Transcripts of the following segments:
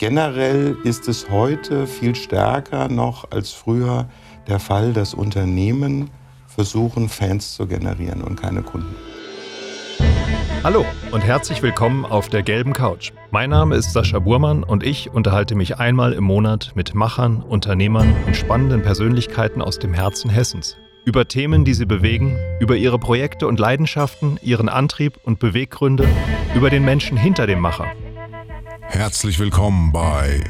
Generell ist es heute viel stärker noch als früher der Fall, dass Unternehmen versuchen, Fans zu generieren und keine Kunden. Hallo und herzlich willkommen auf der gelben Couch. Mein Name ist Sascha Burmann und ich unterhalte mich einmal im Monat mit Machern, Unternehmern und spannenden Persönlichkeiten aus dem Herzen Hessens. Über Themen, die sie bewegen, über ihre Projekte und Leidenschaften, ihren Antrieb und Beweggründe, über den Menschen hinter dem Macher Herzlich willkommen bei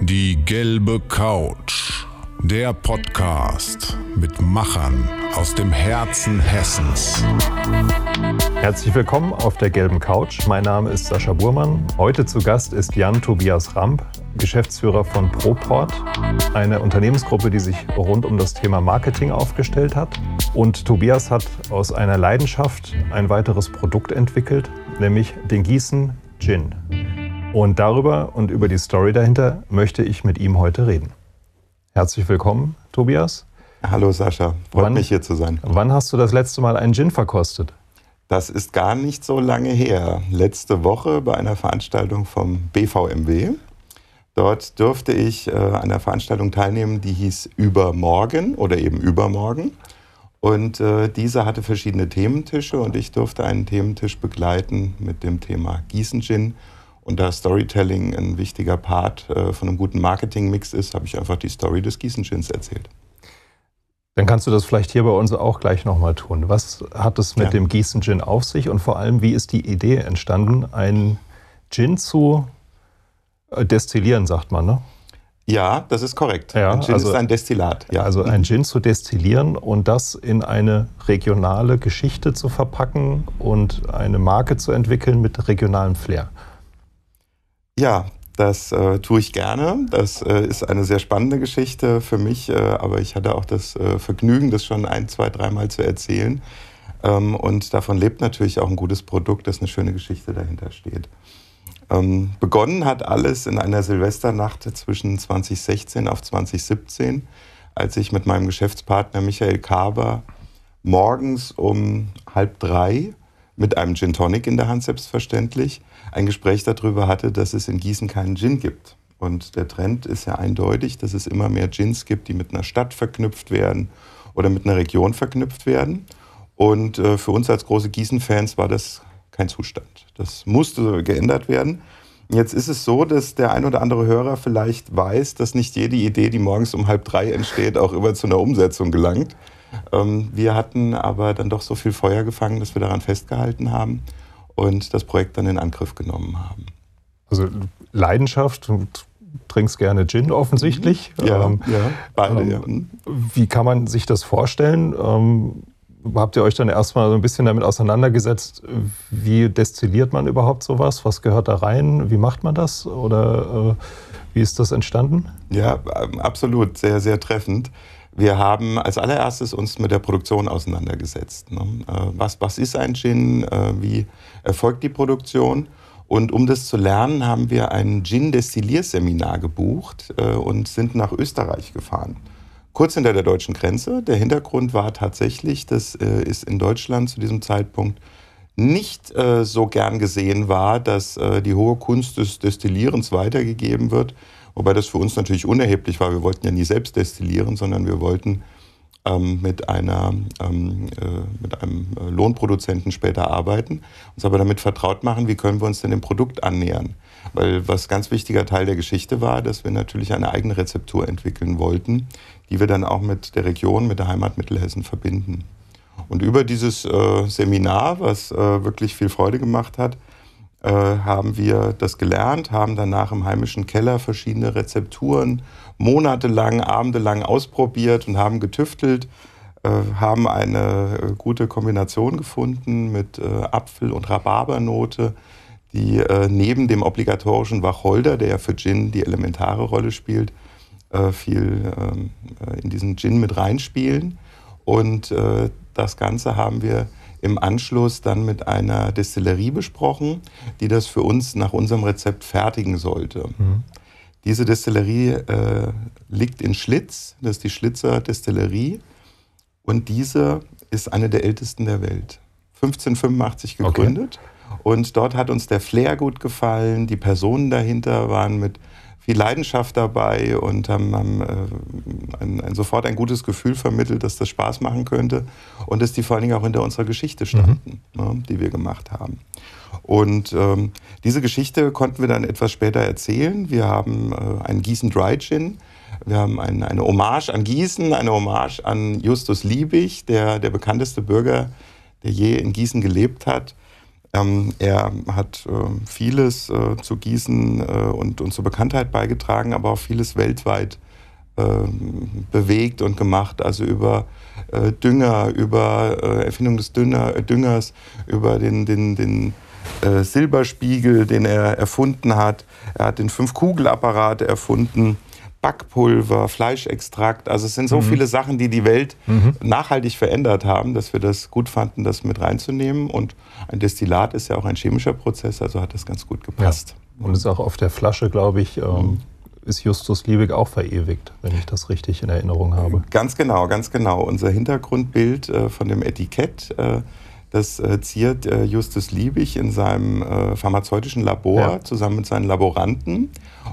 Die gelbe Couch, der Podcast mit Machern aus dem Herzen Hessens. Herzlich willkommen auf der gelben Couch. Mein Name ist Sascha Burmann. Heute zu Gast ist Jan Tobias Ramp, Geschäftsführer von Proport, eine Unternehmensgruppe, die sich rund um das Thema Marketing aufgestellt hat. Und Tobias hat aus einer Leidenschaft ein weiteres Produkt entwickelt, nämlich den Gießen Gin. Und darüber und über die Story dahinter möchte ich mit ihm heute reden. Herzlich willkommen, Tobias. Hallo Sascha, freut wann, mich hier zu sein. Wann hast du das letzte Mal einen Gin verkostet? Das ist gar nicht so lange her. Letzte Woche bei einer Veranstaltung vom BVMW. Dort durfte ich äh, an einer Veranstaltung teilnehmen, die hieß Übermorgen oder eben Übermorgen. Und äh, diese hatte verschiedene Thementische und ich durfte einen Thementisch begleiten mit dem Thema Gießen Gin und da Storytelling ein wichtiger Part äh, von einem guten Marketingmix ist, habe ich einfach die Story des Gießen-Gins erzählt. Dann kannst du das vielleicht hier bei uns auch gleich nochmal tun. Was hat es mit ja. dem Gießen-Gin auf sich und vor allem, wie ist die Idee entstanden, einen Gin zu äh, destillieren, sagt man, ne? Ja, das ist korrekt. Ja, ein Gin also, ist ein Destillat. Ja. Also ein Gin zu destillieren und das in eine regionale Geschichte zu verpacken und eine Marke zu entwickeln mit regionalem Flair. Ja, das äh, tue ich gerne. Das äh, ist eine sehr spannende Geschichte für mich, äh, aber ich hatte auch das äh, Vergnügen, das schon ein, zwei, dreimal zu erzählen. Ähm, und davon lebt natürlich auch ein gutes Produkt, dass eine schöne Geschichte dahinter steht. Ähm, begonnen hat alles in einer Silvesternacht zwischen 2016 auf 2017, als ich mit meinem Geschäftspartner Michael Kaber morgens um halb drei mit einem Gin Tonic in der Hand selbstverständlich, ein Gespräch darüber hatte, dass es in Gießen keinen Gin gibt. Und der Trend ist ja eindeutig, dass es immer mehr Gins gibt, die mit einer Stadt verknüpft werden oder mit einer Region verknüpft werden. Und äh, für uns als große Gießen-Fans war das kein Zustand. Das musste geändert werden. Jetzt ist es so, dass der ein oder andere Hörer vielleicht weiß, dass nicht jede Idee, die morgens um halb drei entsteht, auch immer zu einer Umsetzung gelangt. Ähm, wir hatten aber dann doch so viel Feuer gefangen, dass wir daran festgehalten haben und das Projekt dann in Angriff genommen haben. Also Leidenschaft, du trinkst gerne Gin offensichtlich. Ja, ähm, ja beide. Ähm, ja. Mhm. Wie kann man sich das vorstellen? Ähm, habt ihr euch dann erstmal so ein bisschen damit auseinandergesetzt, wie destilliert man überhaupt sowas? Was gehört da rein? Wie macht man das? Oder äh, wie ist das entstanden? Ja, ähm, absolut, sehr, sehr treffend. Wir haben als allererstes uns mit der Produktion auseinandergesetzt. Ne? Äh, was, was ist ein Gin? Äh, wie erfolgt die Produktion? Und um das zu lernen, haben wir ein Gin-Destillierseminar gebucht äh, und sind nach Österreich gefahren. Kurz hinter der deutschen Grenze. Der Hintergrund war tatsächlich, dass es in Deutschland zu diesem Zeitpunkt nicht so gern gesehen war, dass die hohe Kunst des Destillierens weitergegeben wird Wobei das für uns natürlich unerheblich war. Wir wollten ja nie selbst destillieren, sondern wir wollten ähm, mit, einer, ähm, äh, mit einem äh, Lohnproduzenten später arbeiten, uns aber damit vertraut machen, wie können wir uns denn dem Produkt annähern. Weil was ganz wichtiger Teil der Geschichte war, dass wir natürlich eine eigene Rezeptur entwickeln wollten, die wir dann auch mit der Region, mit der Heimat Mittelhessen verbinden. Und über dieses äh, Seminar, was äh, wirklich viel Freude gemacht hat, äh, haben wir das gelernt, haben danach im heimischen Keller verschiedene Rezepturen monatelang, abendelang ausprobiert und haben getüftelt, äh, haben eine äh, gute Kombination gefunden mit Apfel- und Rhabarbernote, die neben dem obligatorischen Wacholder, der ja für Gin die elementare Rolle spielt, viel ähm, in diesen Gin mit reinspielen. Und das Ganze haben wir im Anschluss dann mit einer Destillerie besprochen, die das für uns nach unserem Rezept fertigen sollte. Mhm. Diese Destillerie äh, liegt in Schlitz, das ist die Schlitzer Destillerie und diese ist eine der ältesten der Welt. 1585 gegründet okay. und dort hat uns der Flair gut gefallen, die Personen dahinter waren mit viel Leidenschaft dabei und haben, haben äh, ein, ein, sofort ein gutes Gefühl vermittelt, dass das Spaß machen könnte und dass die vor allen Dingen auch hinter unserer Geschichte standen, mhm. ne, die wir gemacht haben. Und ähm, diese Geschichte konnten wir dann etwas später erzählen. Wir haben äh, einen Gießen Dry Gin. Wir haben ein, eine Hommage an Gießen, eine Hommage an Justus Liebig, der, der bekannteste Bürger, der je in Gießen gelebt hat. Ähm, er hat äh, vieles äh, zu Gießen äh, und, und zur Bekanntheit beigetragen, aber auch vieles weltweit ähm, bewegt und gemacht. Also über äh, Dünger, über äh, Erfindung des Dünner, äh, Düngers, über den, den, den Silberspiegel, den er erfunden hat. Er hat den Fünf-Kugel-Apparat erfunden. Backpulver, Fleischextrakt. Also es sind so mhm. viele Sachen, die die Welt mhm. nachhaltig verändert haben, dass wir das gut fanden, das mit reinzunehmen. Und ein Destillat ist ja auch ein chemischer Prozess, also hat das ganz gut gepasst. Ja. Und ist auch auf der Flasche, glaube ich, ähm, mhm. ist Justus Liebig auch verewigt, wenn ich das richtig in Erinnerung habe. Ganz genau, ganz genau. Unser Hintergrundbild äh, von dem Etikett äh, das äh, ziert äh, Justus Liebig in seinem äh, pharmazeutischen Labor ja. zusammen mit seinen Laboranten.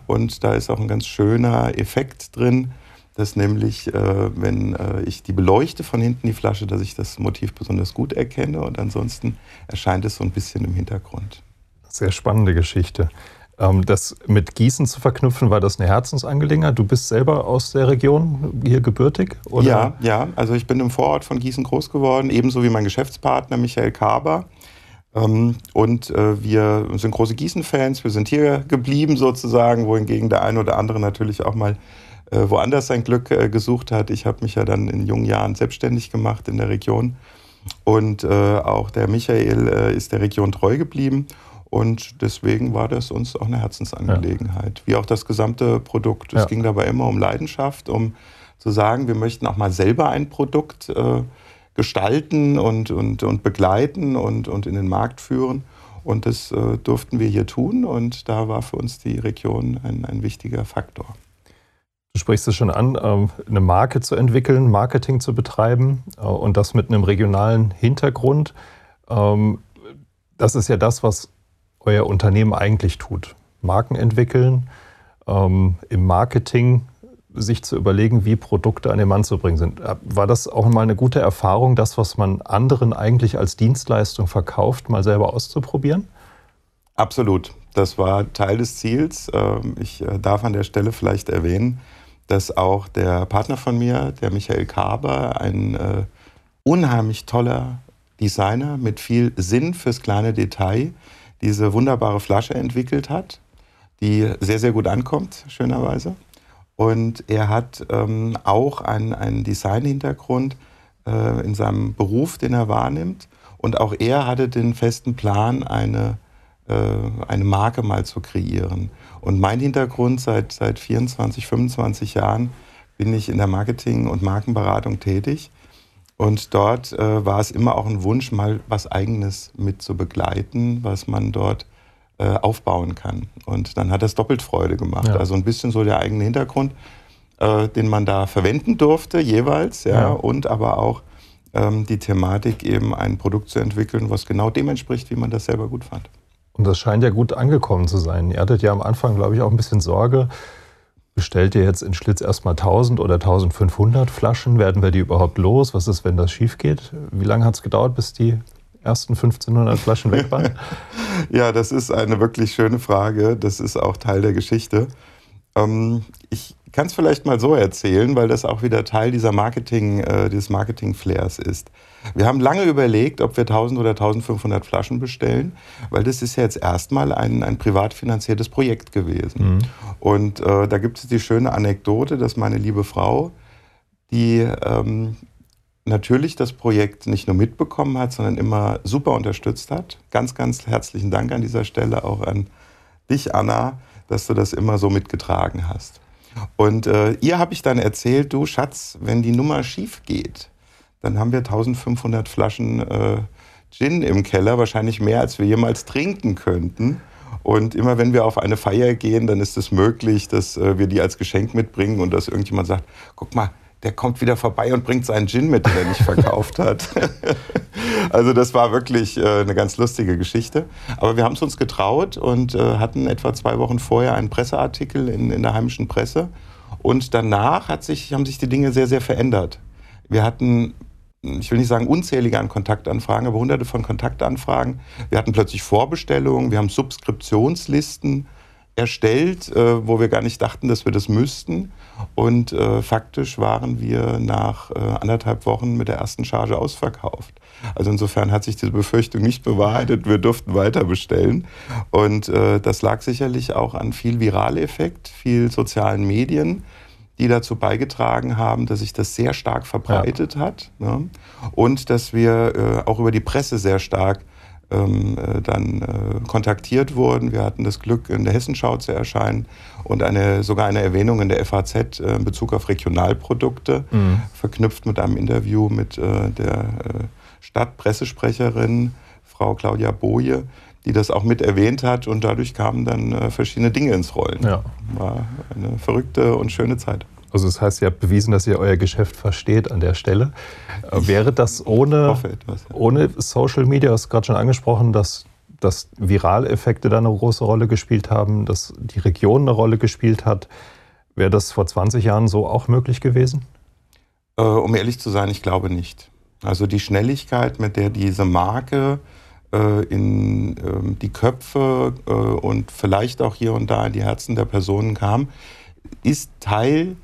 Und da ist auch ein ganz schöner Effekt drin, dass nämlich, äh, wenn äh, ich die beleuchte von hinten die Flasche, dass ich das Motiv besonders gut erkenne und ansonsten erscheint es so ein bisschen im Hintergrund. Sehr spannende Geschichte. Ähm, das mit Gießen zu verknüpfen, war das eine Herzensangelegenheit? Du bist selber aus der Region hier gebürtig? Oder? Ja, ja. Also ich bin im Vorort von Gießen groß geworden, ebenso wie mein Geschäftspartner Michael Kaber. Ähm, und äh, wir sind große Gießen-Fans. Wir sind hier geblieben sozusagen, wohingegen der eine oder andere natürlich auch mal äh, woanders sein Glück äh, gesucht hat. Ich habe mich ja dann in jungen Jahren selbstständig gemacht in der Region. Und auch der Michael ist der Region treu geblieben. Und deswegen war das uns auch eine Herzensangelegenheit, wie auch das gesamte Produkt. Es ging dabei immer um Leidenschaft, um zu sagen, wir möchten auch mal selber ein Produkt äh, gestalten und, und, und begleiten und, und in den Markt führen. Und das äh, durften wir hier tun und da war für uns die Region ein, ein wichtiger Faktor. Du sprichst es schon an, ähm, eine Marke zu entwickeln, Marketing zu betreiben äh, und das mit einem regionalen Hintergrund. Ähm, das ist ja das, was euer Unternehmen eigentlich tut. Marken entwickeln, ähm, im Marketing sich zu überlegen, wie Produkte an den Mann zu bringen sind. Äh, war das auch mal eine gute Erfahrung, das, was man anderen eigentlich als Dienstleistung verkauft, mal selber auszuprobieren? Absolut. Das war Teil des Ziels. Ähm, ich äh, darf an der Stelle vielleicht erwähnen, dass auch der Partner von mir, der Michael Kaber, ein äh, unheimlich toller Designer mit viel Sinn fürs kleine Detail diese wunderbare Flasche entwickelt hat, die sehr, sehr gut ankommt, schönerweise. Und er hat ähm, auch einen, einen Design-Hintergrund äh, in seinem Beruf, den er wahrnimmt. Und auch er hatte den festen Plan, eine, äh, eine Marke mal zu kreieren. Und mein Hintergrund seit, seit 24, 25 Jahren bin ich in der Marketing- und Markenberatung tätig. Und dort äh, war es immer auch ein Wunsch, mal was Eigenes mit zu begleiten, was man dort äh, aufbauen kann. Und dann hat das doppelt Freude gemacht. Ja. Also ein bisschen so der eigene Hintergrund, äh, den man da verwenden durfte jeweils, ja, ja. und aber auch ähm, die Thematik, eben ein Produkt zu entwickeln, was genau dem entspricht, wie man das selber gut fand. Und das scheint ja gut angekommen zu sein. Ihr hattet ja am Anfang, glaube ich, auch ein bisschen Sorge, bestellt ihr jetzt in Schlitz erstmal 1000 oder 1500 Flaschen? Werden wir die überhaupt los? Was ist, wenn das schief geht? Wie lange hat es gedauert, bis die ersten 1500 Flaschen weg waren? ja, das ist eine wirklich schöne Frage. Das ist auch Teil der Geschichte. Ähm, ich kann es vielleicht mal so erzählen, weil das auch wieder Teil dieser Marketing, äh, dieses Marketing-Flairs ist. Wir haben lange überlegt, ob wir 1000 oder 1500 Flaschen bestellen, weil das ist ja jetzt erstmal ein, ein privat finanziertes Projekt gewesen. Mhm. Und äh, da gibt es die schöne Anekdote, dass meine liebe Frau, die ähm, natürlich das Projekt nicht nur mitbekommen hat, sondern immer super unterstützt hat. Ganz, ganz herzlichen Dank an dieser Stelle auch an dich, Anna, dass du das immer so mitgetragen hast. Und äh, ihr habe ich dann erzählt, du Schatz, wenn die Nummer schief geht, dann haben wir 1500 Flaschen äh, Gin im Keller, wahrscheinlich mehr, als wir jemals trinken könnten. Und immer wenn wir auf eine Feier gehen, dann ist es möglich, dass äh, wir die als Geschenk mitbringen und dass irgendjemand sagt, guck mal, der kommt wieder vorbei und bringt seinen Gin mit, den er nicht verkauft hat. Also das war wirklich äh, eine ganz lustige Geschichte. Aber wir haben es uns getraut und äh, hatten etwa zwei Wochen vorher einen Presseartikel in, in der heimischen Presse. Und danach sich, haben sich die Dinge sehr, sehr verändert. Wir hatten ich will nicht sagen unzählige an Kontaktanfragen, aber hunderte von Kontaktanfragen. Wir hatten plötzlich Vorbestellungen, wir haben Subskriptionslisten erstellt, äh, wo wir gar nicht dachten, dass wir das müssten. Und äh, faktisch waren wir nach äh, anderthalb Wochen mit der ersten Charge ausverkauft. Also insofern hat sich diese Befürchtung nicht bewahrheitet. Wir durften weiter bestellen. Und äh, das lag sicherlich auch an viel Viraleffekt, viel sozialen Medien die dazu beigetragen haben, dass sich das sehr stark verbreitet ja. hat ne? und dass wir äh, auch über die Presse sehr stark ähm, äh, dann äh, kontaktiert wurden. Wir hatten das Glück, in der Hessenschau zu erscheinen und eine, sogar eine Erwähnung in der FAZ äh, in Bezug auf Regionalprodukte, mhm. verknüpft mit einem Interview mit äh, der äh, Stadtpressesprecherin, Frau Claudia Boje, die das auch mit erwähnt hat und dadurch kamen dann äh, verschiedene Dinge ins Rollen. Ja. War eine verrückte und schöne Zeit. Also das heißt, ihr habt bewiesen, dass ihr euer Geschäft versteht an der Stelle. Äh, ich wäre das ohne, etwas, ja. ohne Social Media, du hast gerade schon angesprochen, dass, dass Viraleffekte da eine große Rolle gespielt haben, dass die Region eine Rolle gespielt hat, wäre das vor 20 Jahren so auch möglich gewesen? Äh, um ehrlich zu sein, ich glaube nicht. Also die Schnelligkeit, mit der diese Marke in äh, die Köpfe äh, und vielleicht auch hier und da in die Herzen der Personen kam, ist Teil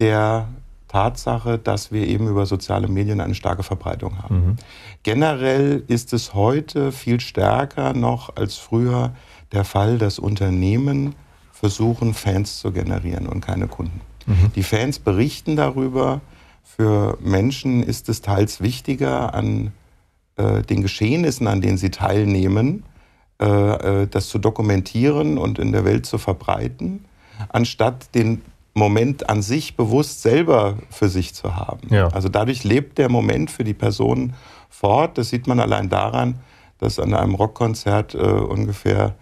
der Tatsache, dass wir eben über soziale Medien eine starke Verbreitung haben. Mhm. Generell ist es heute viel stärker noch als früher der Fall, dass Unternehmen versuchen, Fans zu generieren und keine Kunden. Mhm. Die Fans berichten darüber. Für Menschen ist es teils wichtiger, an äh, den Geschehnissen, an denen sie teilnehmen, äh, äh, das zu dokumentieren und in der Welt zu verbreiten, anstatt den Moment an sich bewusst selber für sich zu haben. Ja. Also dadurch lebt der Moment für die Person fort. Das sieht man allein daran, dass an einem Rockkonzert äh, ungefähr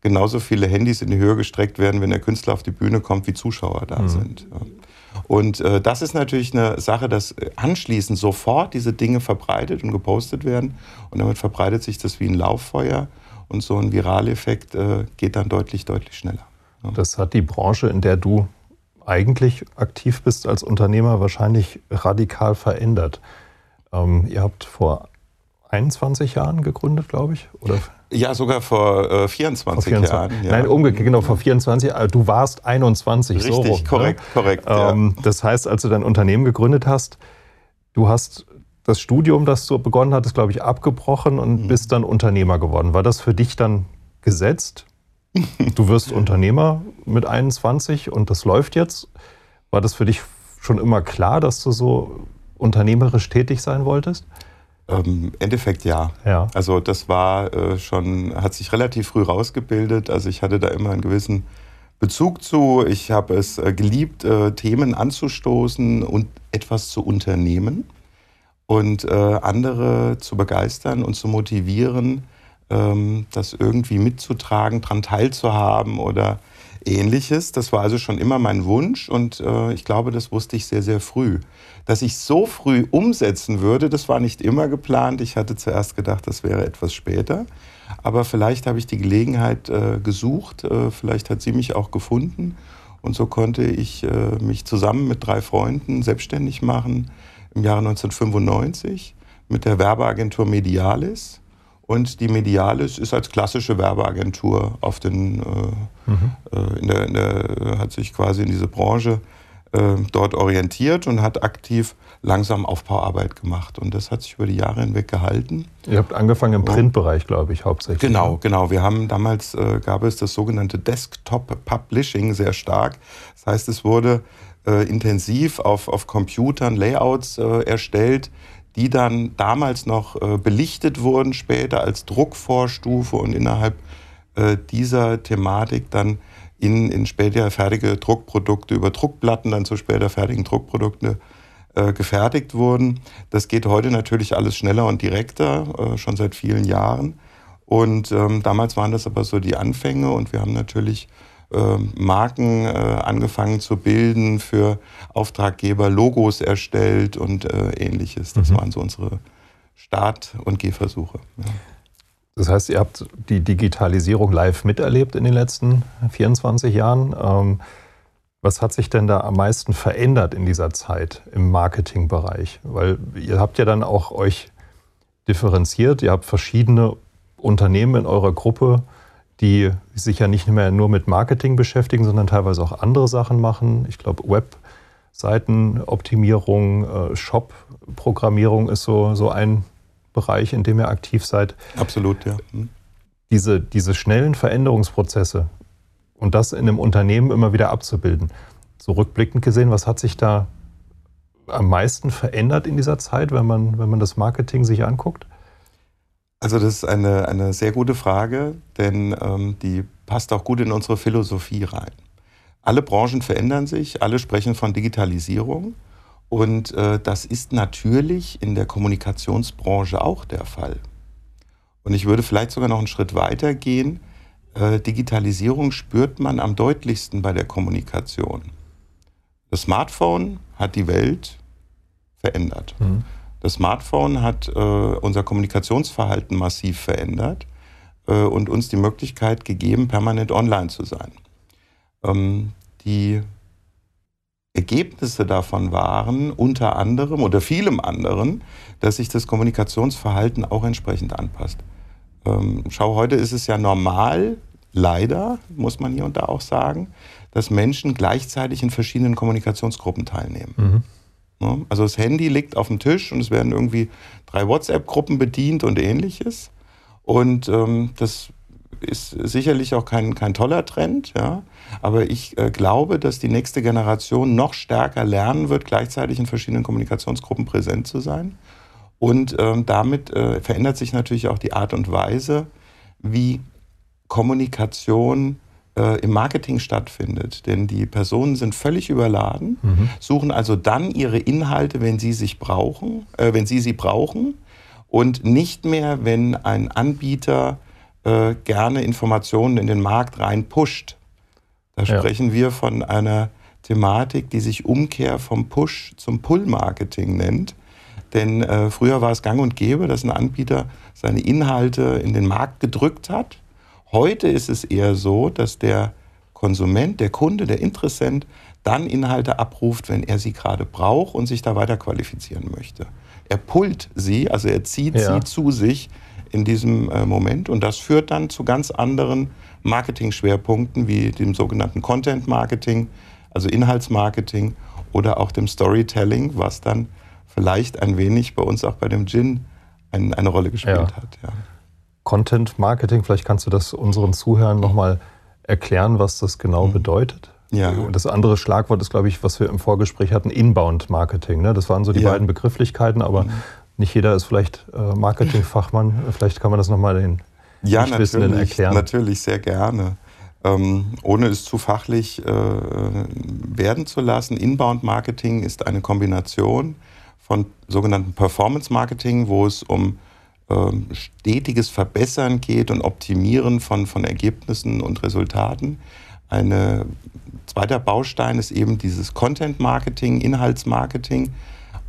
genauso viele Handys in die Höhe gestreckt werden, wenn der Künstler auf die Bühne kommt, wie Zuschauer da mhm. sind. Und äh, das ist natürlich eine Sache, dass äh, anschließend sofort diese Dinge verbreitet und gepostet werden. Und damit verbreitet sich das wie ein Lauffeuer. Und so ein Viraleffekt äh, geht dann deutlich, deutlich schneller. Ja. Das hat die Branche, in der du eigentlich aktiv bist als Unternehmer, wahrscheinlich radikal verändert. Ähm, ihr habt vor 21 Jahren gegründet, glaube ich? Oder? Ja, sogar vor äh, 24, vor 24 Jahren. Ja. Nein, umgekehrt, genau, vor 24. Jahren. Du warst 21, Richtig, so rum, ne? korrekt, ne? korrekt. Ähm, ja. Das heißt, als du dein Unternehmen gegründet hast, du hast das Studium, das du begonnen hattest, glaube ich, abgebrochen und mhm. bist dann Unternehmer geworden. War das für dich dann gesetzt? Du wirst Unternehmer mit 21 und das läuft jetzt. War das für dich schon immer klar, dass du so unternehmerisch tätig sein wolltest? Ähm, Endeffekt ja. ja. Also das war äh, schon, hat sich relativ früh rausgebildet. Also ich hatte da immer einen gewissen Bezug zu. Ich habe es äh, geliebt, äh, Themen anzustoßen und etwas zu unternehmen und äh, andere zu begeistern und zu motivieren, ähm, das irgendwie mitzutragen, daran teilzuhaben oder ähnliches. Das war also schon immer mein Wunsch und äh, ich glaube, das wusste ich sehr, sehr früh. Dass ich so früh umsetzen würde, das war nicht immer geplant. Ich hatte zuerst gedacht, das wäre etwas später. Aber vielleicht habe ich die Gelegenheit äh, gesucht, äh, vielleicht hat sie mich auch gefunden. Und so konnte ich äh, mich zusammen mit drei Freunden selbstständig machen im Jahre 1995 mit der Werbeagentur Medialis. Und die Medialis ist als klassische Werbeagentur auf den, äh, mhm. äh, in der, in der, hat sich quasi in diese Branche äh, dort orientiert und hat aktiv langsam Aufbauarbeit gemacht. Und das hat sich über die Jahre hinweg gehalten. Ihr habt angefangen im Printbereich, glaube ich, hauptsächlich. Genau, ne? genau. Wir haben damals, äh, gab es das sogenannte Desktop Publishing sehr stark. Das heißt, es wurde äh, intensiv auf, auf Computern Layouts erstellt, die dann damals noch äh, belichtet wurden, später als Druckvorstufe und innerhalb äh, dieser Thematik dann in, in später fertige Druckprodukte über Druckplatten dann zu später fertigen Druckprodukte äh, gefertigt wurden. Das geht heute natürlich alles schneller und direkter, äh, schon seit vielen Jahren. Und ähm, damals waren das aber so die Anfänge und wir haben natürlich äh, Marken äh, angefangen zu bilden, für Auftraggeber Logos erstellt und äh, ähnliches. Das mhm. waren so unsere Start- und Gehversuche. Ja. Das heißt, ihr habt die Digitalisierung live miterlebt in den letzten 24 Jahren. Ähm, was hat sich denn da am meisten verändert in dieser Zeit im Marketingbereich? Weil ihr habt ja dann auch euch differenziert, ihr habt verschiedene Unternehmen in eurer Gruppe, die sich ja nicht mehr nur mit Marketing beschäftigen, sondern teilweise auch andere Sachen machen. Ich glaube, Webseitenoptimierung, äh, Shop-Programmierung ist so, so ein Bereich, in dem ihr aktiv seid. Absolut, ja. Hm. Diese, diese schnellen Veränderungsprozesse und das in einem Unternehmen immer wieder abzubilden. So rückblickend gesehen, was hat sich da am meisten verändert in dieser Zeit, wenn man, wenn man das Marketing sich anguckt? Also das ist eine, eine sehr gute Frage, denn ähm, die passt auch gut in unsere Philosophie rein. Alle Branchen verändern sich, alle sprechen von Digitalisierung und äh, das ist natürlich in der Kommunikationsbranche auch der Fall. Und ich würde vielleicht sogar noch einen Schritt weiter gehen. Äh, Digitalisierung spürt man am deutlichsten bei der Kommunikation. Das Smartphone hat die Welt verändert. Mhm. Das Smartphone hat äh, unser Kommunikationsverhalten massiv verändert äh, und uns die Möglichkeit gegeben, permanent online zu sein. Ähm, die Ergebnisse davon waren unter anderem oder vielem anderen, dass sich das Kommunikationsverhalten auch entsprechend anpasst. Ähm, schau, heute ist es ja normal, leider, muss man hier und da auch sagen, dass Menschen gleichzeitig in verschiedenen Kommunikationsgruppen teilnehmen. Mhm. Ja, also das Handy liegt auf dem Tisch und es werden irgendwie drei WhatsApp-Gruppen bedient und ähnliches. Und ähm, das ist sicherlich auch kein, kein toller Trend, ja. Aber ich äh, glaube, dass die nächste Generation noch stärker lernen wird, gleichzeitig in verschiedenen Kommunikationsgruppen präsent zu sein. Und ähm, damit äh, verändert sich natürlich auch die Art und Weise, wie Kommunikation äh, im Marketing stattfindet. Denn die Personen sind völlig überladen, mhm. suchen also dann ihre Inhalte, wenn sie sich brauchen, äh, wenn sie sie brauchen und nicht mehr, wenn ein Anbieter äh, gerne Informationen in den Markt rein pusht. Da ja. sprechen wir von einer Thematik, die sich Umkehr vom Push zum Pull-Marketing nennt. Denn äh, früher war es gang und gäbe, dass ein Anbieter seine Inhalte in den Markt gedrückt hat. Heute ist es eher so, dass der Konsument, der Kunde, der Interessent dann Inhalte abruft, wenn er sie gerade braucht und sich da weiter qualifizieren möchte. Er pullt sie, also er zieht ja. sie zu sich in diesem äh, Moment und das führt dann zu ganz anderen Marketing-Schwerpunkten wie dem sogenannten Content Marketing, also Inhaltsmarketing oder auch dem Storytelling, was dann vielleicht ein wenig bei uns auch bei dem Gin ein, eine Rolle gespielt ja. hat. Ja. Content Marketing, vielleicht kannst du das unseren Zuhörern nochmal erklären, was das genau mhm. bedeutet? Ja. Das andere Schlagwort ist, glaube ich, was wir im Vorgespräch hatten, Inbound Marketing. Ne? Das waren so die ja. beiden Begrifflichkeiten, aber mhm. nicht jeder ist vielleicht äh, Marketingfachmann. Vielleicht kann man das nochmal den ja, Nichtwissenden erklären. Natürlich, sehr gerne. Ähm, ohne es zu fachlich äh, werden zu lassen, Inbound Marketing ist eine Kombination von sogenannten Performance Marketing, wo es um ähm, stetiges Verbessern geht und Optimieren von, von Ergebnissen und Resultaten. Ein zweiter Baustein ist eben dieses Content Marketing, Inhaltsmarketing.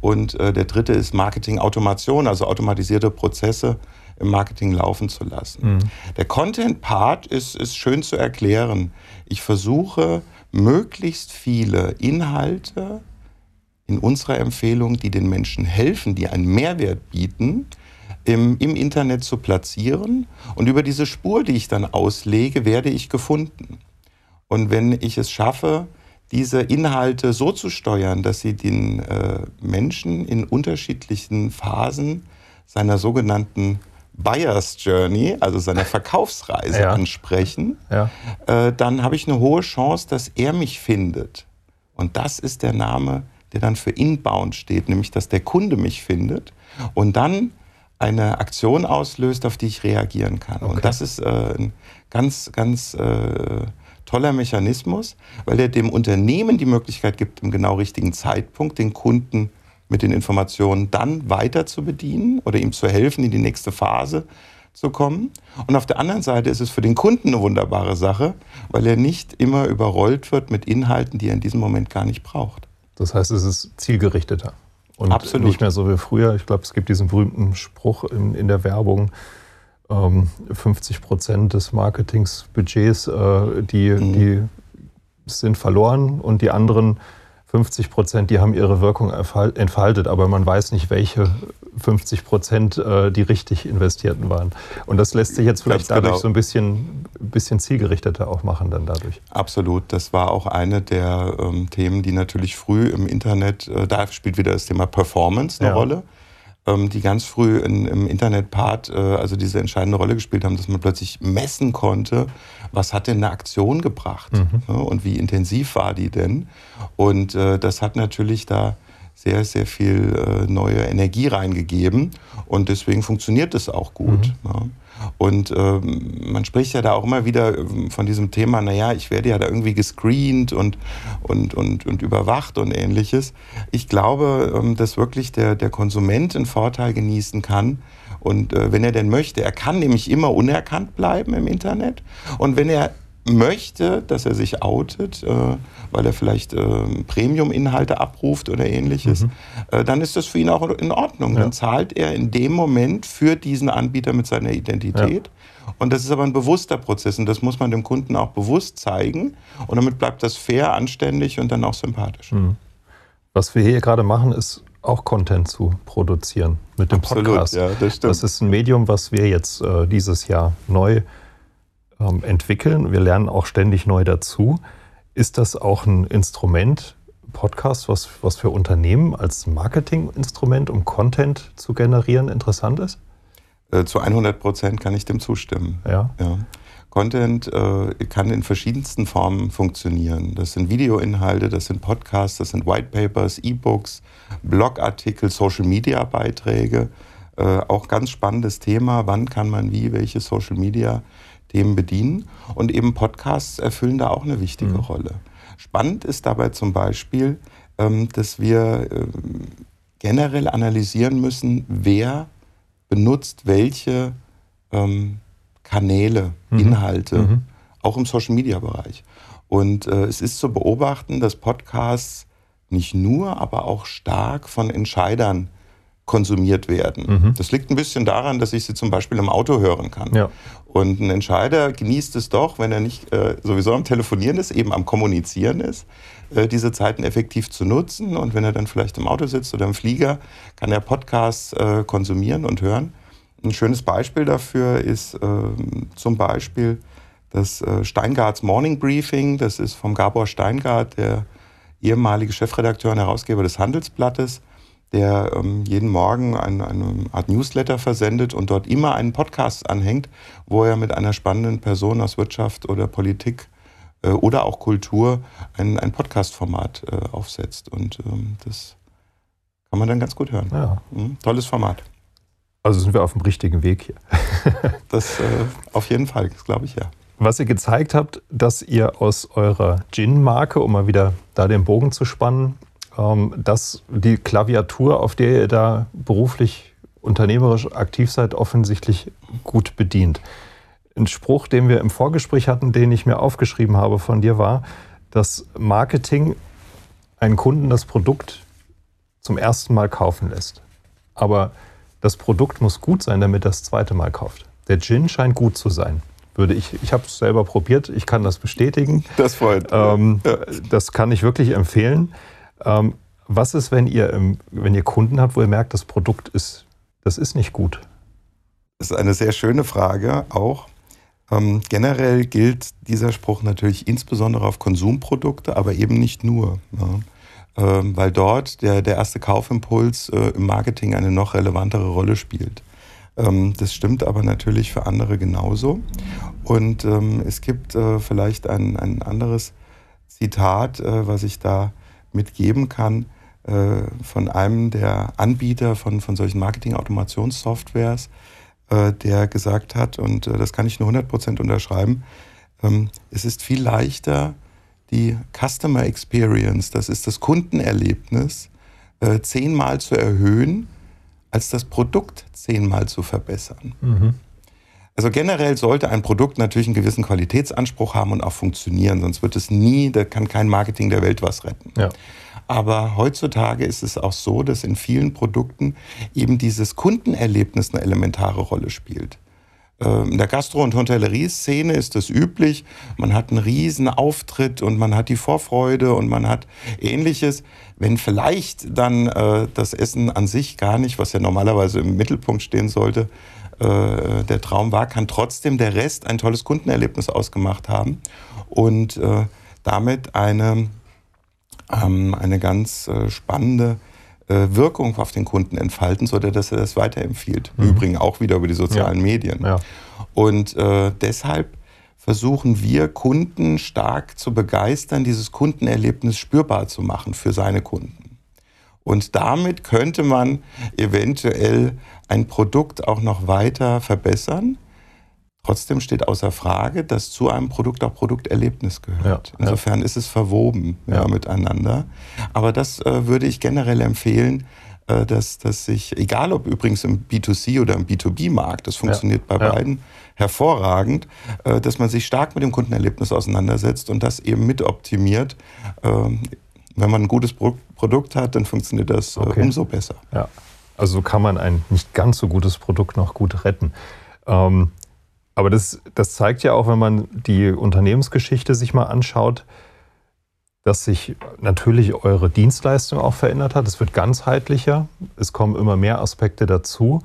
Und äh, der dritte ist Marketing Automation, also automatisierte Prozesse im Marketing laufen zu lassen. Mhm. Der Content-Part ist, ist schön zu erklären. Ich versuche, möglichst viele Inhalte in unserer Empfehlung, die den Menschen helfen, die einen Mehrwert bieten, im, im Internet zu platzieren. Und über diese Spur, die ich dann auslege, werde ich gefunden. Und wenn ich es schaffe, diese Inhalte so zu steuern, dass sie den äh, Menschen in unterschiedlichen Phasen seiner sogenannten Buyer's Journey, also seiner Verkaufsreise ja. ansprechen, ja. Äh, dann habe ich eine hohe Chance, dass er mich findet. Und das ist der Name, der dann für Inbound steht, nämlich dass der Kunde mich findet und dann eine Aktion auslöst, auf die ich reagieren kann. Okay. Und das ist äh, ein ganz, ganz äh, toller Mechanismus, weil er dem Unternehmen die Möglichkeit gibt, im genau richtigen Zeitpunkt den Kunden mit den Informationen dann weiter zu bedienen oder ihm zu helfen, in die nächste Phase zu kommen. Und auf der anderen Seite ist es für den Kunden eine wunderbare Sache, weil er nicht immer überrollt wird mit Inhalten, die er in diesem Moment gar nicht braucht. Das heißt, es ist zielgerichteter. Und Absolut. nicht mehr so wie früher. Ich glaube, es gibt diesen berühmten Spruch in, in der Werbung, 50 ähm, Prozent des Marketingsbudgets, äh, die, mhm. die sind verloren und die anderen 50 Prozent, die haben ihre Wirkung entfaltet, aber man weiß nicht, welche 50 Prozent äh, die richtig investierten waren. Und das lässt sich jetzt vielleicht Ganz dadurch genau. so ein bisschen, bisschen zielgerichteter auch machen dann dadurch. Absolut. Das war auch eine der ähm, Themen, die natürlich früh im Internet, äh, da spielt wieder das Thema Performance eine ja. Rolle ähm, die ganz früh in, im Internetpart äh, also diese entscheidende Rolle gespielt haben, dass man plötzlich messen konnte, was hat denn eine Aktion gebracht mhm. ne, und wie intensiv war die denn. Und äh, das hat natürlich da sehr, sehr viel äh, neue Energie reingegeben und deswegen funktioniert es auch gut. Mhm. Ne. Und ähm, man spricht ja da auch immer wieder ähm, von diesem Thema, naja, ich werde ja da irgendwie gescreent und, und, und, und überwacht und ähnliches. Ich glaube, ähm, dass wirklich der, der Konsument einen Vorteil genießen kann, und äh, wenn er denn möchte, er kann nämlich immer unerkannt bleiben im Internet. Und wenn er möchte, dass er sich outet, äh, weil er vielleicht äh, Premium-Inhalte abruft oder ähnliches, mhm. äh, dann ist das für ihn auch in Ordnung. Ja. Dann zahlt er in dem Moment für diesen Anbieter mit seiner Identität. Ja. Und das ist aber ein bewusster Prozess und das muss man dem Kunden auch bewusst zeigen. Und damit bleibt das fair, anständig und dann auch sympathisch. Mhm. Was wir hier gerade machen, ist auch Content zu produzieren mit dem Absolut, Podcast. Ja, das, das ist ein Medium, was wir jetzt äh, dieses Jahr neu ähm, entwickeln. Wir lernen auch ständig neu dazu. Ist das auch ein Instrument, Podcast, was, was für Unternehmen als Marketinginstrument, um Content zu generieren, interessant ist? Äh, zu 100 Prozent kann ich dem zustimmen. Ja. ja. Content äh, kann in verschiedensten Formen funktionieren. Das sind Videoinhalte, das sind Podcasts, das sind Whitepapers, E-Books, Blogartikel, Social-Media-Beiträge. Äh, auch ganz spannendes Thema, wann kann man wie welche Social-Media Themen bedienen. Und eben Podcasts erfüllen da auch eine wichtige mhm. Rolle. Spannend ist dabei zum Beispiel, ähm, dass wir ähm, generell analysieren müssen, wer benutzt welche ähm, Kanäle, mhm. Inhalte, mhm. auch im Social-Media-Bereich. Und äh, es ist zu beobachten, dass Podcasts nicht nur, aber auch stark von Entscheidern konsumiert werden. Mhm. Das liegt ein bisschen daran, dass ich sie zum Beispiel im Auto hören kann. Ja. Und ein Entscheider genießt es doch, wenn er nicht äh, sowieso am Telefonieren ist, eben am Kommunizieren ist, äh, diese Zeiten effektiv zu nutzen. Und wenn er dann vielleicht im Auto sitzt oder im Flieger, kann er Podcasts äh, konsumieren und hören. Ein schönes Beispiel dafür ist ähm, zum Beispiel das äh, Steingarts Morning Briefing. Das ist vom Gabor Steingart, der ehemalige Chefredakteur und Herausgeber des Handelsblattes der ähm, jeden Morgen ein, eine Art Newsletter versendet und dort immer einen Podcast anhängt, wo er mit einer spannenden Person aus Wirtschaft oder Politik äh, oder auch Kultur ein, ein Podcast-Format äh, aufsetzt. Und ähm, das kann man dann ganz gut hören. Ja. Mhm, tolles Format. Also sind wir auf dem richtigen Weg hier. das äh, auf jeden Fall, das glaube ich ja. Was ihr gezeigt habt, dass ihr aus eurer Gin-Marke, um mal wieder da den Bogen zu spannen, dass die Klaviatur, auf der ihr da beruflich unternehmerisch aktiv seid, offensichtlich gut bedient. Ein Spruch, den wir im Vorgespräch hatten, den ich mir aufgeschrieben habe von dir, war, dass Marketing einen Kunden das Produkt zum ersten Mal kaufen lässt. Aber das Produkt muss gut sein, damit er das zweite Mal kauft. Der Gin scheint gut zu sein. Würde ich, ich habe es selber probiert, ich kann das bestätigen. Das freut. Ähm, das kann ich wirklich empfehlen. Ähm, was ist, wenn ihr, wenn ihr Kunden habt, wo ihr merkt, das Produkt ist, das ist nicht gut? Das ist eine sehr schöne Frage auch. Ähm, generell gilt dieser Spruch natürlich insbesondere auf Konsumprodukte, aber eben nicht nur. Ne? Ähm, weil dort der, der erste Kaufimpuls äh, im Marketing eine noch relevantere Rolle spielt. Ähm, das stimmt aber natürlich für andere genauso. Und ähm, es gibt äh, vielleicht ein, ein anderes Zitat, äh, was ich da mitgeben kann äh, von einem der Anbieter von, von solchen Marketing-Automationssoftwares, äh, der gesagt hat, und äh, das kann ich nur 100% unterschreiben, ähm, es ist viel leichter, die Customer Experience, das ist das Kundenerlebnis, äh, zehnmal zu erhöhen, als das Produkt zehnmal zu verbessern. Mhm. Also generell sollte ein Produkt natürlich einen gewissen Qualitätsanspruch haben und auch funktionieren, sonst wird es nie, da kann kein Marketing der Welt was retten. Ja. Aber heutzutage ist es auch so, dass in vielen Produkten eben dieses Kundenerlebnis eine elementare Rolle spielt. Ähm, in der Gastro- und Hotellerie-Szene ist das üblich. Man hat einen riesen Auftritt und man hat die Vorfreude und man hat ähnliches. Wenn vielleicht dann äh, das Essen an sich gar nicht, was ja normalerweise im Mittelpunkt stehen sollte, äh, der Traum war, kann trotzdem der Rest ein tolles Kundenerlebnis ausgemacht haben und äh, damit eine, ähm, eine ganz äh, spannende äh, Wirkung auf den Kunden entfalten, sodass er das weiterempfiehlt. Mhm. Übrigens auch wieder über die sozialen ja. Medien. Ja. Und äh, deshalb versuchen wir Kunden stark zu begeistern, dieses Kundenerlebnis spürbar zu machen für seine Kunden. Und damit könnte man eventuell ein Produkt auch noch weiter verbessern, Trotzdem steht außer Frage, dass zu einem Produkt auch Produkterlebnis gehört. Ja, Insofern ja. ist es verwoben ja. miteinander. Aber das äh, würde ich generell empfehlen, äh, dass, dass sich, egal ob übrigens im B2C oder im B2B-Markt, das funktioniert bei beiden hervorragend, äh, dass man sich stark mit dem Kundenerlebnis auseinandersetzt und das eben mit optimiert. Ähm, wenn man ein gutes Pro Produkt hat, dann funktioniert das äh, okay. umso besser. Also so kann man ein nicht ganz so gutes Produkt noch gut retten. Ähm, aber das, das zeigt ja auch, wenn man die Unternehmensgeschichte sich mal anschaut, dass sich natürlich eure Dienstleistung auch verändert hat. Es wird ganzheitlicher, es kommen immer mehr Aspekte dazu.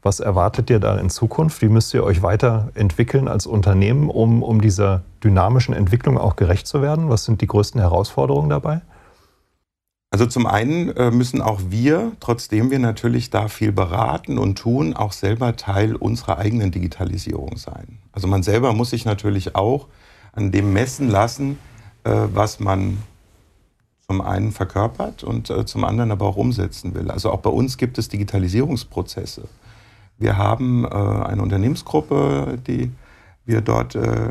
Was erwartet ihr da in Zukunft? Wie müsst ihr euch weiterentwickeln als Unternehmen, um, um dieser dynamischen Entwicklung auch gerecht zu werden? Was sind die größten Herausforderungen dabei? Also zum einen äh, müssen auch wir, trotzdem wir natürlich da viel beraten und tun, auch selber Teil unserer eigenen Digitalisierung sein. Also man selber muss sich natürlich auch an dem messen lassen, äh, was man zum einen verkörpert und äh, zum anderen aber auch umsetzen will. Also auch bei uns gibt es Digitalisierungsprozesse. Wir haben eine Unternehmensgruppe, die wir dort äh,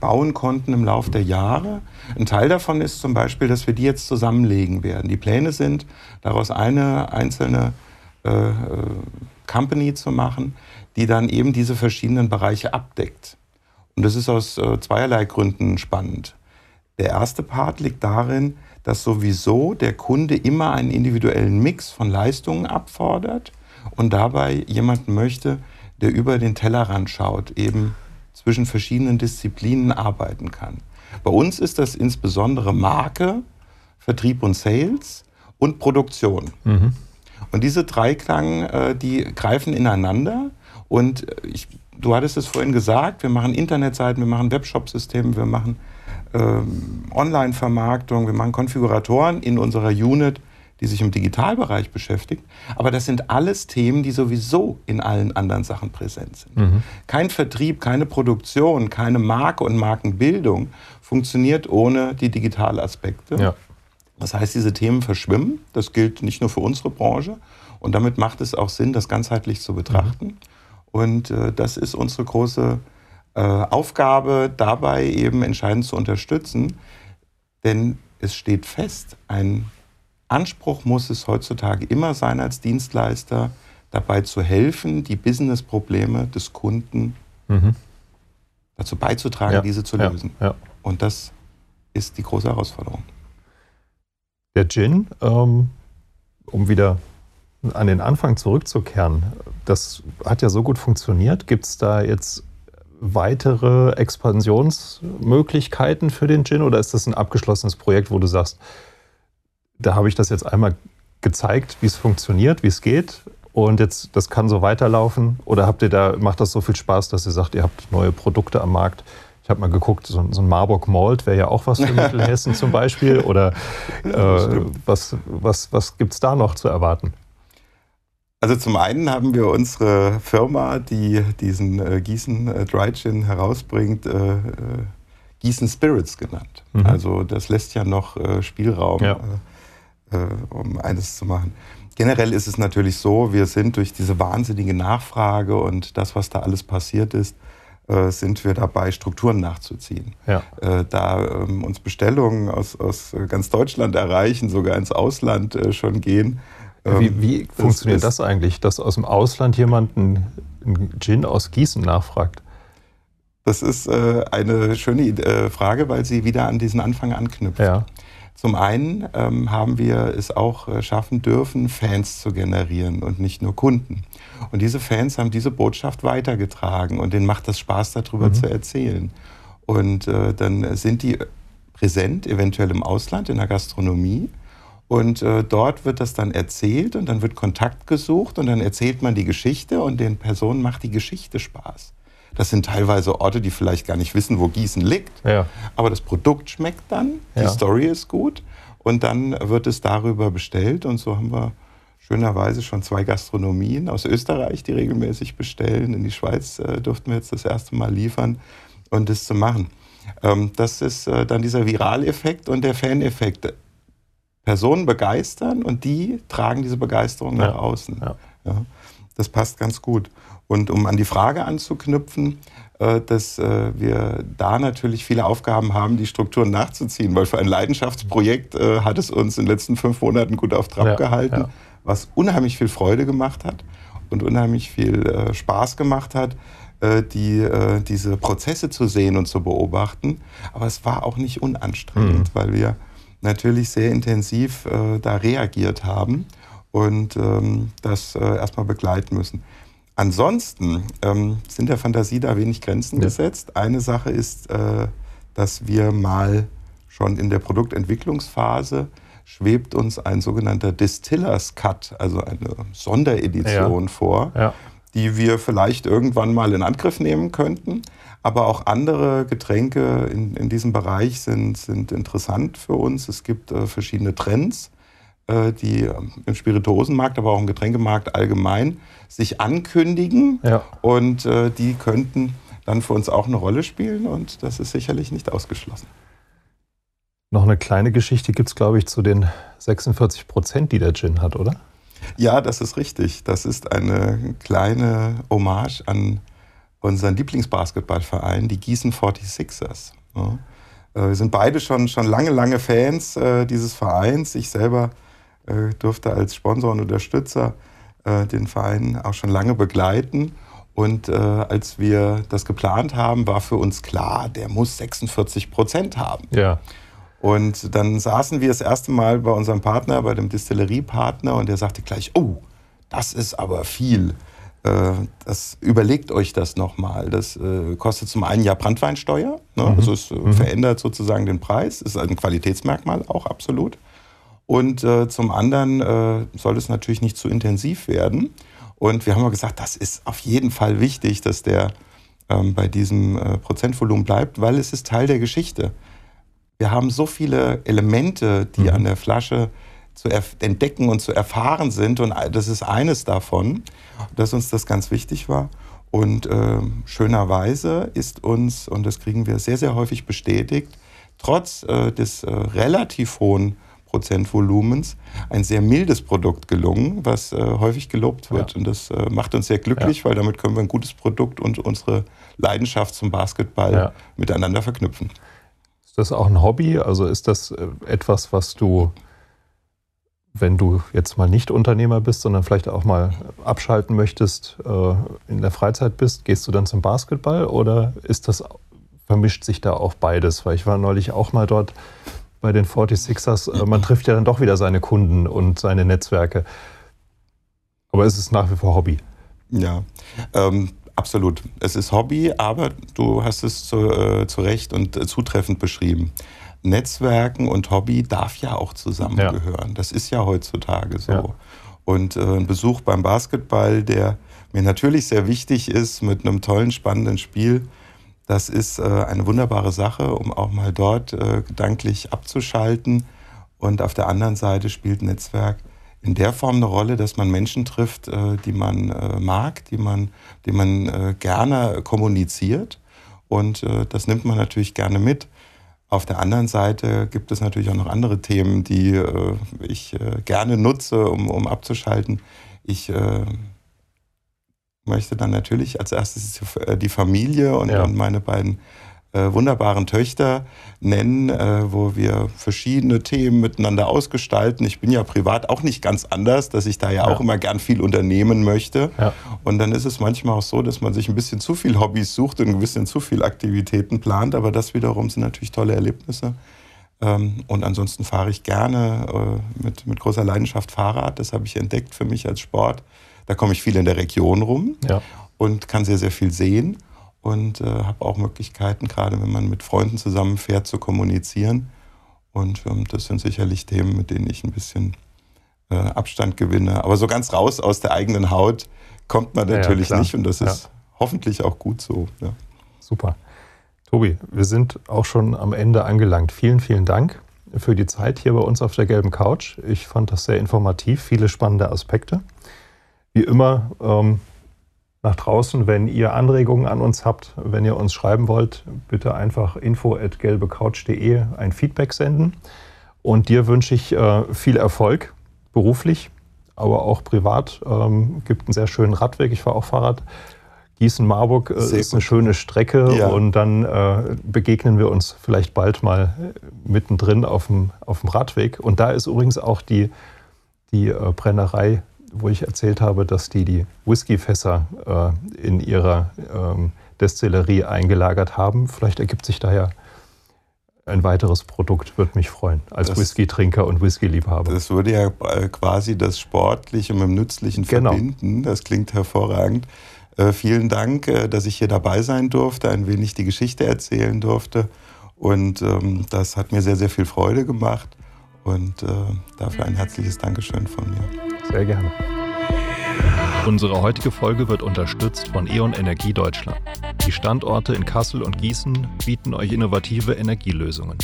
bauen konnten im Laufe der Jahre. Ein Teil davon ist zum Beispiel, dass wir die jetzt zusammenlegen werden. Die Pläne sind, daraus eine einzelne äh, Company zu machen, die dann eben diese verschiedenen Bereiche abdeckt. Und das ist aus äh, zweierlei Gründen spannend. Der erste Part liegt darin, dass sowieso der Kunde immer einen individuellen Mix von Leistungen abfordert und dabei jemanden möchte, der über den Tellerrand schaut, eben zwischen verschiedenen Disziplinen arbeiten kann. Bei uns ist das insbesondere Marke, Vertrieb und Sales und Produktion. Mhm. Und diese Dreiklang, äh, die greifen ineinander. Und ich, du hattest es vorhin gesagt, wir machen Internetseiten, wir machen Webshop-Systeme, wir machen ähm, Online-Vermarktung, wir machen Konfiguratoren in unserer Unit die sich im Digitalbereich beschäftigt. Aber das sind alles Themen, die sowieso in allen anderen Sachen präsent sind. Mhm. Kein Vertrieb, keine Produktion, keine Marke und Markenbildung funktioniert ohne die digitalen Aspekte. Ja. Das heißt, diese Themen verschwimmen. Das gilt nicht nur für unsere Branche. Und damit macht es auch Sinn, das ganzheitlich zu betrachten. Mhm. Und äh, das ist unsere große äh, Aufgabe, dabei eben entscheidend zu unterstützen. Denn es steht fest, ein Anspruch muss es heutzutage immer sein, als Dienstleister dabei zu helfen, die Business-Probleme des Kunden mhm. dazu beizutragen, ja, diese zu lösen. Ja, ja. Und das ist die große Herausforderung. Der Gin, ähm, um wieder an den Anfang zurückzukehren, das hat ja so gut funktioniert. Gibt es da jetzt weitere Expansionsmöglichkeiten für den Gin oder ist das ein abgeschlossenes Projekt, wo du sagst, da habe ich das jetzt einmal gezeigt, wie es funktioniert, wie es geht. Und jetzt, das kann so weiterlaufen. Oder habt ihr da, macht das so viel Spaß, dass ihr sagt, ihr habt neue Produkte am Markt? Ich habe mal geguckt, so, so ein Marburg Malt wäre ja auch was für Mittelhessen zum Beispiel. Oder äh, was, was, was gibt es da noch zu erwarten? Also zum einen haben wir unsere Firma, die diesen äh, Gießen äh, Dry Gin herausbringt, äh, äh, Gießen Spirits genannt. Mhm. Also das lässt ja noch äh, Spielraum. Ja äh, um eines zu machen. Generell ist es natürlich so, wir sind durch diese wahnsinnige Nachfrage und das, was da alles passiert ist, äh, sind wir dabei, Strukturen nachzuziehen. Ja. Äh, da ähm, uns Bestellungen aus, aus ganz Deutschland erreichen, sogar ins Ausland äh, schon gehen. Ähm, wie, wie funktioniert das, eigentlich, dass aus dem Ausland jemand einen, Gin aus Gießen nachfragt? Das ist äh, eine schöne äh, Frage, weil sie wieder an diesen Anfang anknüpft. Ja. Zum einen ähm, haben wir es auch äh, schaffen dürfen, Fans zu generieren und nicht nur Kunden. Und diese Fans haben diese Botschaft weitergetragen und denen macht das Spaß, darüber mhm. zu erzählen. Und äh, dann sind die präsent, eventuell im Ausland, in der Gastronomie. Und äh, dort wird das dann erzählt und dann wird Kontakt gesucht und dann erzählt man die Geschichte und den Personen macht die Geschichte Spaß. Das sind teilweise Orte, die vielleicht gar nicht wissen, wo Gießen liegt. Ja. Aber das Produkt schmeckt dann, die ja. Story ist gut und dann wird es darüber bestellt. Und so haben wir schönerweise schon zwei Gastronomien aus Österreich, die regelmäßig bestellen. In die Schweiz äh, durften wir jetzt das erste Mal liefern und das zu machen. Ähm, das ist äh, dann dieser Viraleffekt und der Faneffekt. Personen begeistern und die tragen diese Begeisterung ja. nach außen. Ja. Ja, das passt ganz gut. Und um an die Frage anzuknüpfen, äh, dass äh, wir da natürlich viele Aufgaben haben, die Strukturen nachzuziehen, weil für ein Leidenschaftsprojekt äh, hat es uns in den letzten fünf Monaten gut auf Trab ja, gehalten, ja. was unheimlich viel Freude gemacht hat und unheimlich viel Spaß gemacht hat, die, diese Prozesse zu sehen und zu beobachten. Aber es war auch nicht unanstrengend, mhm. weil wir natürlich sehr intensiv da reagiert haben und ähm, das erstmal begleiten müssen. Ansonsten ähm, sind der Fantasie da wenig Grenzen ja. gesetzt. Eine Sache ist, äh, dass wir mal schon in der Produktentwicklungsphase schwebt uns ein sogenannter Distillers Cut, also eine Sonderedition ja. vor, ja. die wir vielleicht irgendwann mal in Angriff nehmen könnten. Aber auch andere Getränke in, in diesem Bereich sind, sind interessant für uns. Es gibt äh, verschiedene Trends die im Spirituosenmarkt, aber auch im Getränkemarkt allgemein sich ankündigen. Ja. Und äh, die könnten dann für uns auch eine Rolle spielen und das ist sicherlich nicht ausgeschlossen. Noch eine kleine Geschichte gibt es, glaube ich, zu den 46 Prozent, die der Gin hat, oder? Ja, das ist richtig. Das ist eine kleine Hommage an unseren Lieblingsbasketballverein, die Gießen 46ers. Ja. Äh, wir sind beide schon, schon lange, lange Fans äh, dieses Vereins. Ich selber äh, durfte als Sponsor und Unterstützer äh, den Verein auch schon lange begleiten. Und äh, als wir das geplant haben, war für uns klar, der muss 46 Prozent haben. Ja. Und dann saßen wir das erste Mal bei unserem Partner, bei dem Distilleriepartner, und der sagte gleich, oh, das ist aber viel. Äh, das, überlegt euch das nochmal. Das äh, kostet zum einen ja Brandweinsteuer, ne? mhm. also es mhm. verändert sozusagen den Preis, ist ein Qualitätsmerkmal auch absolut. Und äh, zum anderen äh, soll es natürlich nicht zu intensiv werden. Und wir haben mal gesagt, das ist auf jeden Fall wichtig, dass der ähm, bei diesem äh, Prozentvolumen bleibt, weil es ist Teil der Geschichte. Wir haben so viele Elemente, die mhm. an der Flasche zu entdecken und zu erfahren sind. Und das ist eines davon, dass uns das ganz wichtig war. Und äh, schönerweise ist uns, und das kriegen wir sehr, sehr häufig bestätigt, trotz äh, des äh, relativ hohen Prozent Volumens ein sehr mildes Produkt gelungen, was äh, häufig gelobt wird. Ja. Und das äh, macht uns sehr glücklich, ja. weil damit können wir ein gutes Produkt und unsere Leidenschaft zum Basketball ja. miteinander verknüpfen. Ist das auch ein Hobby? Also ist das äh, etwas, was du, wenn du jetzt mal nicht Unternehmer bist, sondern vielleicht auch mal abschalten möchtest, äh, in der Freizeit bist, gehst du dann zum Basketball oder ist das vermischt sich da auch beides? Weil ich war neulich auch mal dort bei den 46ers. Äh, man trifft ja dann doch wieder seine Kunden und seine Netzwerke. Aber es ist nach wie vor Hobby. Ja, ähm, absolut. Es ist Hobby, aber du hast es zu, äh, zu Recht und äh, zutreffend beschrieben. Netzwerken und Hobby darf ja auch zusammengehören. Ja. Das ist ja heutzutage so. Ja. Und äh, ein Besuch beim Basketball, der mir natürlich sehr wichtig ist, mit einem tollen, spannenden Spiel, das ist äh, eine wunderbare Sache, um auch mal dort äh, gedanklich abzuschalten. Und auf der anderen Seite spielt Netzwerk in der Form eine Rolle, dass man Menschen trifft, äh, die man mag, die man, die man gerne kommuniziert. Und das nimmt man natürlich gerne mit. Auf der anderen Seite gibt es natürlich auch noch andere Themen, die ich gerne nutze, um, um abzuschalten. Ich möchte dann natürlich als erstes die Familie und, ja. und meine beiden äh, wunderbaren Töchter nennen, äh, wo wir verschiedene Themen miteinander ausgestalten. Ich bin ja privat auch nicht ganz anders, dass ich da ja, ja. auch immer gern viel unternehmen möchte. Ja. Und dann ist es manchmal auch so, dass man sich ein bisschen zu viel Hobbys sucht und ein bisschen zu viel Aktivitäten plant. Aber das wiederum sind natürlich tolle Erlebnisse, Ähm, und ansonsten fahre ich gerne äh, mit, mit großer Leidenschaft Fahrrad. Das habe ich entdeckt für mich als Sport. Da komme ich viel in der Region rum ja. und kann sehr, sehr viel sehen und äh, habe auch Möglichkeiten, gerade wenn man mit Freunden zusammenfährt, zu kommunizieren. Und ähm, das sind sicherlich Themen, mit denen ich ein bisschen äh, Abstand gewinne. Aber so ganz raus aus der eigenen Haut kommt man natürlich ja, nicht und das ist hoffentlich auch gut so. Super. Tobi, wir sind auch schon am Ende angelangt. Vielen, vielen Dank für die Zeit hier bei uns auf der gelben Couch. Ich fand das sehr informativ, viele spannende Aspekte. Wie immer ähm, nach draußen, wenn ihr Anregungen an uns habt, wenn ihr uns schreiben wollt, bitte einfach info@gelbecouch.de ein Feedback senden. Und dir wünsche ich äh, viel Erfolg beruflich, aber auch privat. Ähm, gibt einen sehr schönen Radweg. Ich fahre auch Fahrrad. Gießen-Marburg äh, ist eine schöne Strecke ja. und dann äh, begegnen wir uns vielleicht bald mal äh, mittendrin auf dem, auf dem Radweg. Und da ist übrigens auch die, die äh, Brennerei, wo ich erzählt habe, dass die die Whiskyfässer äh, in ihrer ähm, Destillerie eingelagert haben. Vielleicht ergibt sich daher ein weiteres Produkt, würde mich freuen, als Whisky-Trinker und Whisky-Liebhaber. Das würde ja äh, quasi das Sportliche mit dem Nützlichen genau. verbinden. Das klingt hervorragend. Äh, vielen Dank, äh, dass ich hier dabei sein durfte, ein wenig die Geschichte erzählen durfte. Und ähm, das hat mir sehr, sehr viel Freude gemacht. Und äh, dafür ein herzliches Dankeschön von mir. Sehr gerne. Unsere heutige Folge wird unterstützt von E.ON Energie Deutschland. Die Standorte in Kassel und Gießen bieten euch innovative Energielösungen.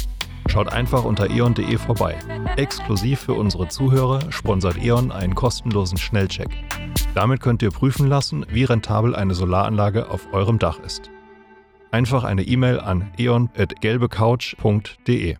Schaut einfach unter eon.de vorbei. Exklusiv für unsere Zuhörer sponsert E.ON einen kostenlosen Schnellcheck. Damit könnt ihr prüfen lassen, wie rentabel eine Solaranlage auf eurem Dach ist. Einfach eine E-Mail an eon.gelbecouch.de.